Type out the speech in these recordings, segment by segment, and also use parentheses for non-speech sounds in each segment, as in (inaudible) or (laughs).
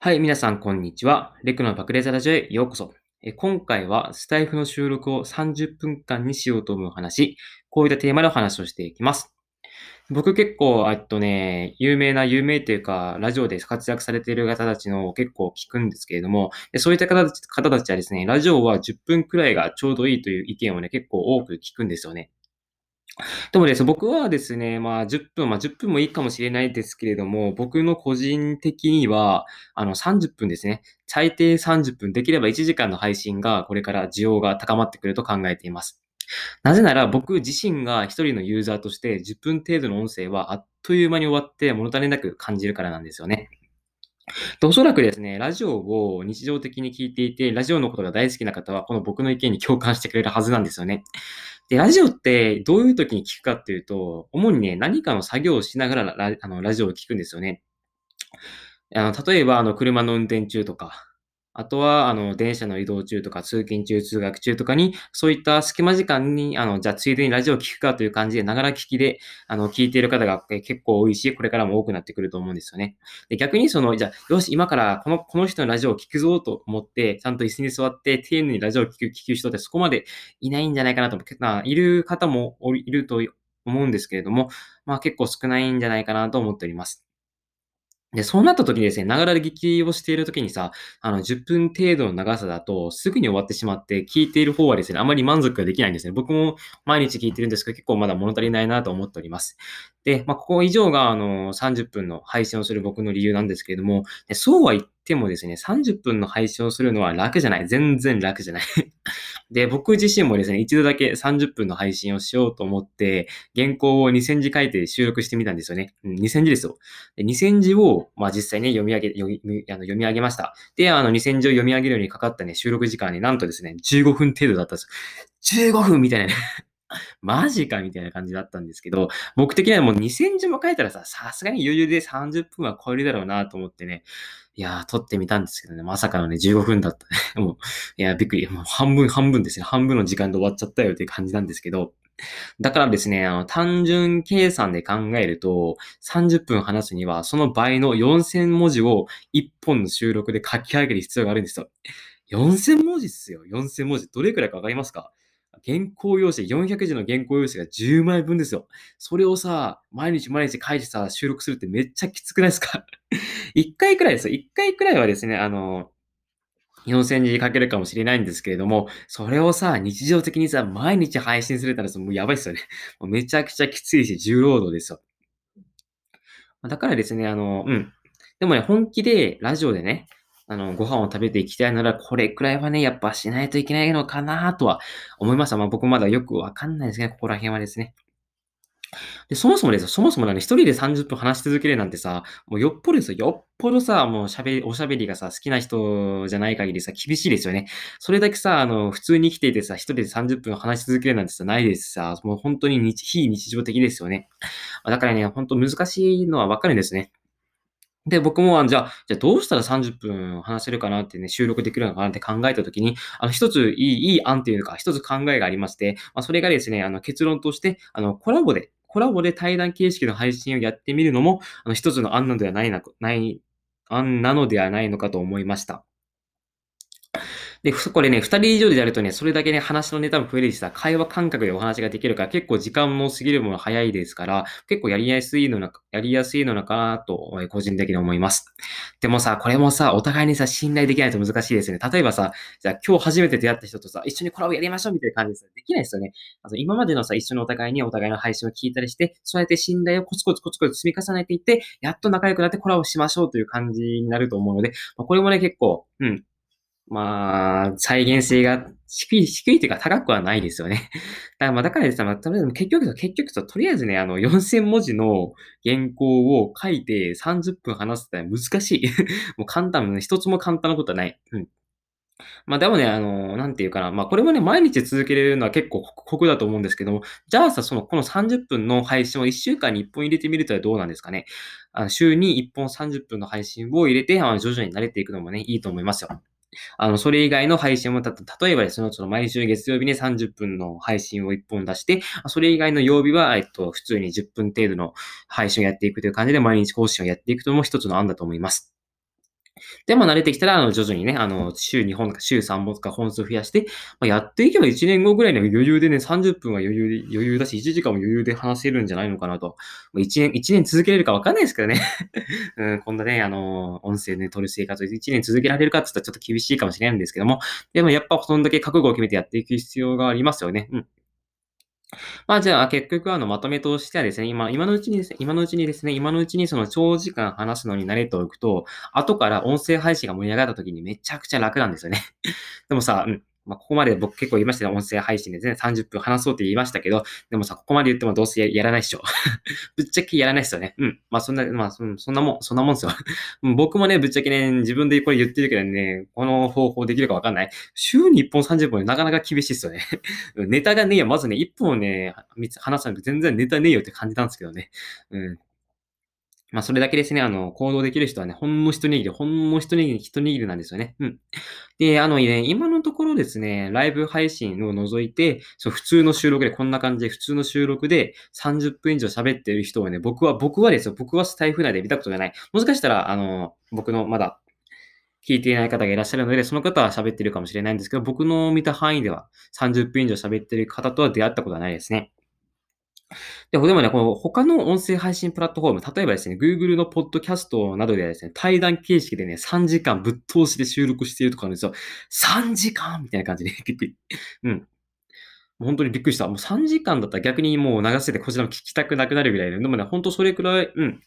はい、皆さん、こんにちは。レクの爆裂ラジオへようこそ。え今回はスタイフの収録を30分間にしようと思う話、こういったテーマでお話をしていきます。僕結構、えっとね、有名な、有名というか、ラジオで活躍されている方たちのを結構聞くんですけれども、そういった方たちはですね、ラジオは10分くらいがちょうどいいという意見をね、結構多く聞くんですよね。でもです、僕はですね、まあ10分、まあ10分もいいかもしれないですけれども、僕の個人的には、あの30分ですね。最低30分、できれば1時間の配信がこれから需要が高まってくると考えています。なぜなら僕自身が一人のユーザーとして10分程度の音声はあっという間に終わって物足りなく感じるからなんですよね。(laughs) おそらくですね、ラジオを日常的に聞いていて、ラジオのことが大好きな方は、この僕の意見に共感してくれるはずなんですよね。で、ラジオってどういう時に聞くかっていうと、主にね、何かの作業をしながらラあのラジオを聞くんですよね。あの例えば、あの、車の運転中とか、あとは、あの、電車の移動中とか、通勤中、通学中とかに、そういった隙間時間に、あの、じゃあ、ついでにラジオを聞くかという感じで、ながら聞きで、あの、聞いている方が結構多いし、これからも多くなってくると思うんですよね。で、逆にその、じゃあ、よし、今からこの、この人のラジオを聞くぞと思って、ちゃんと椅子に座って、丁寧にラジオを聞く、聞く人ってそこまでいないんじゃないかなと思って、まあ、いる方もいると思うんですけれども、まあ、結構少ないんじゃないかなと思っております。で、そうなった時にですね、ながらで聞きをしている時にさ、あの、10分程度の長さだと、すぐに終わってしまって、聞いている方はですね、あまり満足ができないんですね。僕も毎日聞いてるんですけど、結構まだ物足りないなと思っております。で、まあ、ここ以上が、あの、30分の配信をする僕の理由なんですけれども、そうは言ってもですね、30分の配信をするのは楽じゃない。全然楽じゃない (laughs) で、僕自身もですね、一度だけ30分の配信をしようと思って、原稿を2000字書いて収録してみたんですよね。うん、2000字ですよ。で2000字を、まあ実際ね、読み上げ、読みあの読み上げました。で、あの2000字を読み上げるようにかかったね、収録時間になんとですね、15分程度だったんです。15分みたいなね (laughs) マジかみたいな感じだったんですけど、僕的にはもう2000字も書いたらさ、さすがに余裕で30分は超えるだろうなと思ってね、いやー、撮ってみたんですけどね、まさかのね、15分だったね。(laughs) もう、いや、びっくり。もう半分半分ですね。半分の時間で終わっちゃったよっていう感じなんですけど、だからですね、あの、単純計算で考えると、30分話すには、その倍の4000文字を1本の収録で書き上げる必要があるんですよ。4000文字っすよ。4000文字。どれくらいかわかりますか？原稿用紙、400字の原稿用紙が10枚分ですよ。それをさ、毎日毎日書いてさ、収録するってめっちゃきつくないですか (laughs) ?1 回くらいですよ。1回くらいはですね、あの、4000字書けるかもしれないんですけれども、それをさ、日常的にさ、毎日配信するったらもうやばいっすよね。もうめちゃくちゃきついし、重労働ですよ。だからですね、あの、うん。でもね、本気でラジオでね、あの、ご飯を食べていきたいなら、これくらいはね、やっぱしないといけないのかなとは思いました。まあ僕まだよくわかんないですね、ここら辺はですね。で、そもそもですよ、そもそもね、一人で30分話し続けるなんてさ、もうよっぽどですよ、よっぽどさ、もう喋り、おしゃべりがさ、好きな人じゃない限りさ、厳しいですよね。それだけさ、あの、普通に生きていてさ、一人で30分話し続けるなんてさ、ないですさ、もう本当に日非日常的ですよね。だからね、本当難しいのはわかるんですね。で、僕も、じゃあ、じゃあどうしたら30分話せるかなってね、収録できるのかなって考えたときに、あの、一ついい、いい案というか、一つ考えがありまして、まあ、それがですね、あの、結論として、あの、コラボで、コラボで対談形式の配信をやってみるのも、あの、一つの案なのではないな、ない、案なのではないのかと思いました。で、これね、二人以上でやるとね、それだけね、話のネタも増えるしさ、会話感覚でお話ができるから、結構時間も過ぎるもの早いですから、結構やりやすいのな、やりやすいのかなと、個人的に思います。でもさ、これもさ、お互いにさ、信頼できないと難しいですね。例えばさ、じゃあ今日初めて出会った人とさ、一緒にコラボやりましょうみたいな感じでさ、できないですよね。あと今までのさ、一緒にお互いにお互いの配信を聞いたりして、そうやって信頼をコツコツコツコツ積み重ねていって、やっと仲良くなってコラボしましょうという感じになると思うので、まあ、これもね、結構、うん、まあ、再現性が低い、低いというか高くはないですよね。(laughs) だからまあ、だからですね、まあ、とりあえず結局、結局と、とりあえずね、あの、4000文字の原稿を書いて30分話すって難しい。(laughs) もう簡単、一つも簡単なことはない。うん。まあでもね、あの、なんていうかな。まあこれもね、毎日続けれるのは結構酷だと思うんですけども、じゃあさ、その、この30分の配信を1週間に1本入れてみるとはどうなんですかね。あの週に1本30分の配信を入れて、あの徐々に慣れていくのもね、いいと思いますよ。あの、それ以外の配信もた、例えばですね、その毎週月曜日に30分の配信を1本出して、それ以外の曜日は、えっと、普通に10分程度の配信をやっていくという感じで毎日更新をやっていくとも一つの案だと思います。で、まあ慣れてきたら、あの、徐々にね、あの、週2本とか週3本とか本数増やして、まあ、やっていけば1年後ぐらいには余裕でね、30分は余裕で、余裕だし、1時間も余裕で話せるんじゃないのかなと。まあ、1年、1年続けれるかわかんないですけどね。(laughs) うん、こんなね、あの、音声で撮る生活を1年続けられるかって言ったらちょっと厳しいかもしれないんですけども、でもやっぱそんだけ覚悟を決めてやっていく必要がありますよね。うん。まあじゃあ結局あのまとめとしてはですね、今、今のうちにですね、今のうちにですね、今のうちにその長時間話すのに慣れておくと、後から音声配信が盛り上がった時にめちゃくちゃ楽なんですよね。(laughs) でもさ、うん、まあ、ここまで僕結構言いましたね。音声配信でね、30分話そうって言いましたけど、でもさ、ここまで言ってもどうせやらないっしょ。(laughs) ぶっちゃけやらないっすよね。うん。まあ、そんな、まあ、そんなもん、そんなもんっすよ。(laughs) 僕もね、ぶっちゃけね、自分でこれ言ってるけどね、この方法できるかわかんない。週に1本30本なかなか厳しいっすよね。(laughs) ネタがねえよ。まずね、1本ね、話さないと全然ネタねえよって感じなんですけどね。うん。まあ、それだけですね、あの、行動できる人はね、ほんの一握り、ほんの一握り、一握りなんですよね。うん。で、あのね、今のところですね、ライブ配信を除いて、そう、普通の収録で、こんな感じで、普通の収録で30分以上喋ってる人はね、僕は、僕はですよ、僕はスタイフ内で見たことがない。もしかしたら、あの、僕のまだ、聞いていない方がいらっしゃるので、その方は喋ってるかもしれないんですけど、僕の見た範囲では30分以上喋ってる方とは出会ったことはないですね。で、でもね、この他の音声配信プラットフォーム、例えばですね、Google のポッドキャストなどでですね、対談形式でね、3時間ぶっ通しで収録しているとかあるんですよ。3時間みたいな感じで、(laughs) うん。本当にびっくりした。もう3時間だったら逆にもう流せてこちらも聞きたくなくなるぐらいで、でもね、本当それくらい、うん。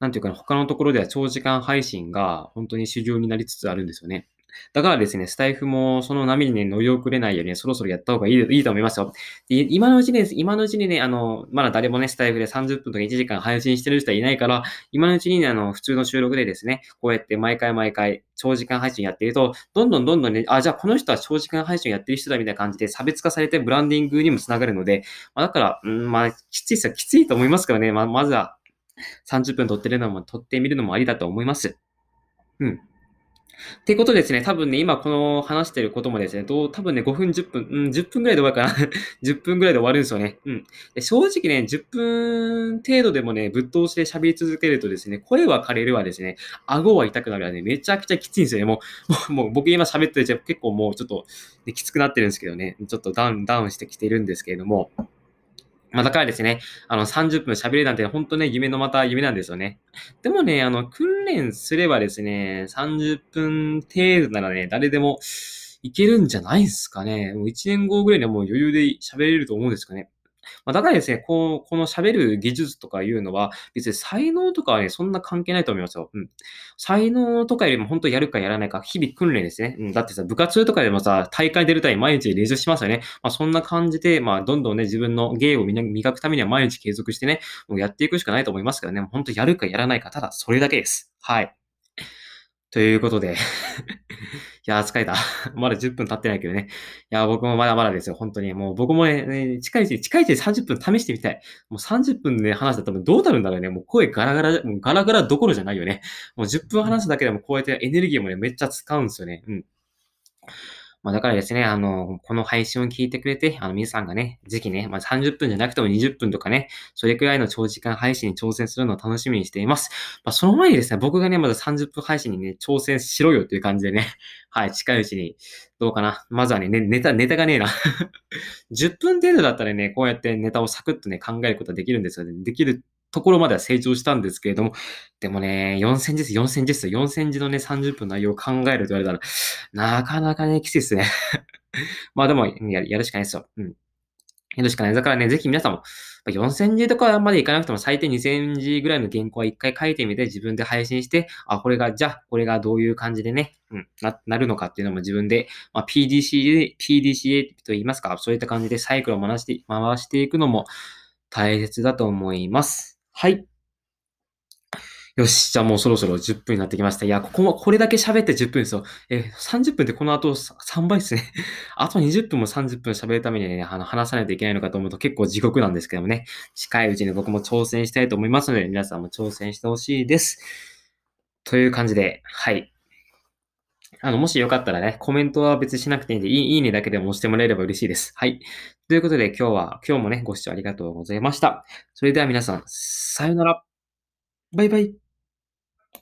なんていうか、ね、他のところでは長時間配信が本当に主流になりつつあるんですよね。だからですね、スタイフもその波にね、乗り遅れないように、ねそろそろやった方がいいいいと思いますよ。で今のうちに、今のうちにね、あの、まだ誰もね、スタイフで30分とか1時間配信してる人はいないから、今のうちにね、あの、普通の収録でですね、こうやって毎回毎回、長時間配信やっていると、どんどんどんどんね、あ、じゃあこの人は長時間配信やってる人だみたいな感じで差別化されてブランディングにもつながるので、まあ、だから、うん、まあ、きついっすよ。きついと思いますからね。ま、まずは30分撮ってるのも、撮ってみるのもありだと思います。うん。ってことですね、多分ね、今この話してることもですね、どう多分ね、5分、10分、うん、10分ぐらいで終わるかな。(laughs) 10分ぐらいで終わるんですよね。うん。で正直ね、10分程度でもね、ぶっ通しで喋り続けるとですね、声は枯れるわですね、顎は痛くなるわね、めちゃくちゃきついんですよね。もう、もう僕今喋ってて結構もうちょっと、ね、きつくなってるんですけどね、ちょっとダウン、ダウンしてきてるんですけれども、まあ、だからですね、あの、30分喋るなんて、本当ね、夢のまた夢なんですよね。でもね、あの、訓練すればですね、30分程度ならね、誰でもいけるんじゃないですかね。もう1年後ぐらいにはもう余裕で喋れると思うんですかね。まあ、だからですね、こう、この喋る技術とかいうのは、別に才能とかはね、そんな関係ないと思いますよ。うん。才能とかよりも本当やるかやらないか、日々訓練ですね。うん。だってさ、部活とかでもさ、大会出るために毎日練習しますよね。まあ、そんな感じで、まあ、どんどんね、自分の芸を磨くためには毎日継続してね、もうやっていくしかないと思いますからね。もう本当やるかやらないか、ただそれだけです。はい。ということでいや、疲れた。(laughs) まだ10分経ってないけどね。いや、僕もまだまだですよ。本当に。もう僕もね、近いうち、近いうち30分試してみたい。もう30分で、ね、話したら多分どうなるんだろうね。もう声ガラガラ、もうガラガラどころじゃないよね。もう10分話すだけでもこうやってエネルギーもね、めっちゃ使うんですよね。うん。まあ、だからですね、あの、この配信を聞いてくれて、あの、皆さんがね、ぜひね、まあ、30分じゃなくても20分とかね、それくらいの長時間配信に挑戦するのを楽しみにしています。まあ、その前にですね、僕がね、まず30分配信にね、挑戦しろよっていう感じでね、(laughs) はい、近いうちに、どうかな。まずはね、ねネタ、ネタがねえな (laughs) 10分程度だったらね、こうやってネタをサクッとね、考えることができるんですよね。できるところまでは成長したんですけれども、でもね、4000字です、4000字です。4000字のね、30分内容を考えると言われたら、なかなかね、きついですね。(laughs) まあでもや、やるしかないですよ。うん。やるしかない。だからね、ぜひ皆さんも、4000字とかまでいかなくても最低2000字ぐらいの原稿は一回書いてみて自分で配信して、あ、これが、じゃあ、これがどういう感じでね、うん、な、なるのかっていうのも自分で、まあ、PDCA、PDCA と言いますか、そういった感じでサイクルを回して、回していくのも大切だと思います。はい。よし。じゃあもうそろそろ10分になってきました。いや、ここも、これだけ喋って10分ですよ。え30分ってこの後3倍ですね。(laughs) あと20分も30分喋るためにね、あの、話さないといけないのかと思うと結構地獄なんですけどもね。近いうちに僕も挑戦したいと思いますので、皆さんも挑戦してほしいです。という感じで、はい。あの、もしよかったらね、コメントは別にしなくていいんで、いいねだけでも押してもらえれば嬉しいです。はい。ということで今日は、今日もね、ご視聴ありがとうございました。それでは皆さん、さよなら。バイバイ。